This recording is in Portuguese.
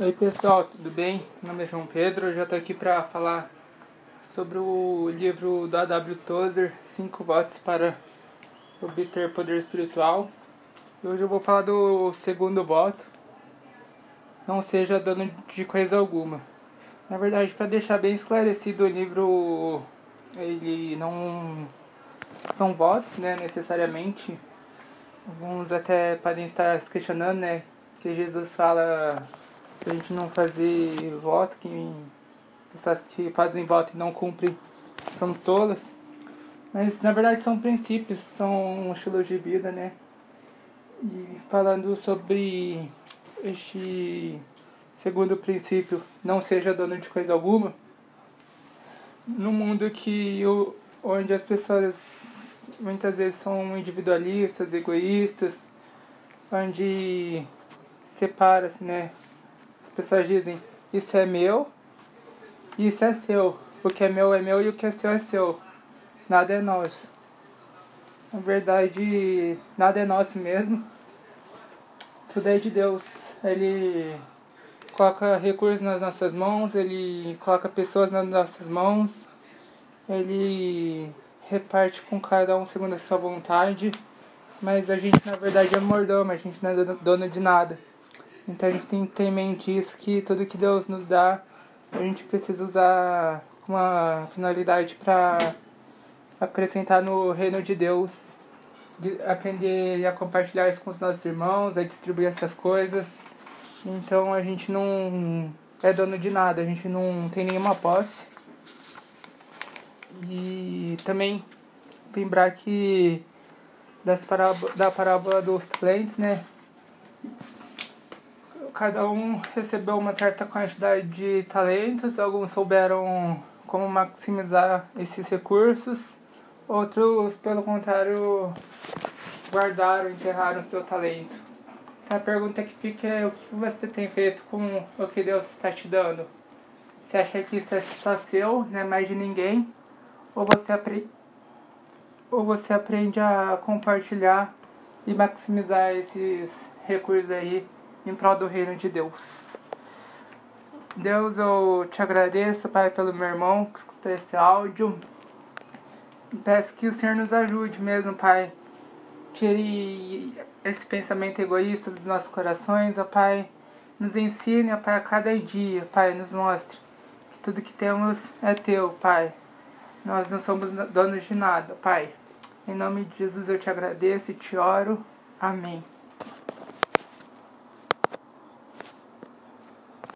Oi pessoal, tudo bem? Meu nome é João Pedro, eu já estou aqui para falar sobre o livro do A.W. Tozer, 5 votos para obter poder espiritual. Hoje eu vou falar do segundo voto, não seja dono de coisa alguma. Na verdade, para deixar bem esclarecido, o livro ele não são votos, né, necessariamente. Alguns até podem estar se questionando, né, que Jesus fala pra gente não fazer voto, que pessoas que fazem voto e não cumprem são tolas. Mas na verdade são princípios, são estilos de vida, né? E falando sobre este segundo princípio, não seja dono de coisa alguma, no mundo que eu, onde as pessoas muitas vezes são individualistas, egoístas, onde separa-se, né? As pessoas dizem, isso é meu, isso é seu. O que é meu é meu e o que é seu é seu. Nada é nosso. Na verdade, nada é nosso mesmo. Tudo é de Deus. Ele coloca recursos nas nossas mãos, ele coloca pessoas nas nossas mãos, ele reparte com cada um segundo a sua vontade, mas a gente na verdade é mordomo, a gente não é dono de nada. Então a gente tem que ter em mente isso, que tudo que Deus nos dá, a gente precisa usar com uma finalidade para acrescentar no reino de Deus, de aprender a compartilhar isso com os nossos irmãos, a distribuir essas coisas. Então a gente não é dono de nada, a gente não tem nenhuma posse. E também lembrar que das parábola, da parábola dos talentos, né? Cada um recebeu uma certa quantidade de talentos, alguns souberam como maximizar esses recursos, outros, pelo contrário, guardaram, enterraram seu talento. Então a pergunta que fica é o que você tem feito com o que Deus está te dando? Você acha que isso é só seu, não é mais de ninguém? Ou você, apre... ou você aprende a compartilhar e maximizar esses recursos aí em prol do reino de Deus. Deus, eu te agradeço, Pai, pelo meu irmão que escutou esse áudio. Peço que o Senhor nos ajude mesmo, Pai. Tire esse pensamento egoísta dos nossos corações, ó Pai. Nos ensine, ó Pai, a cada dia, Pai, nos mostre que tudo que temos é teu, Pai. Nós não somos donos de nada, Pai. Em nome de Jesus eu te agradeço e te oro. Amém.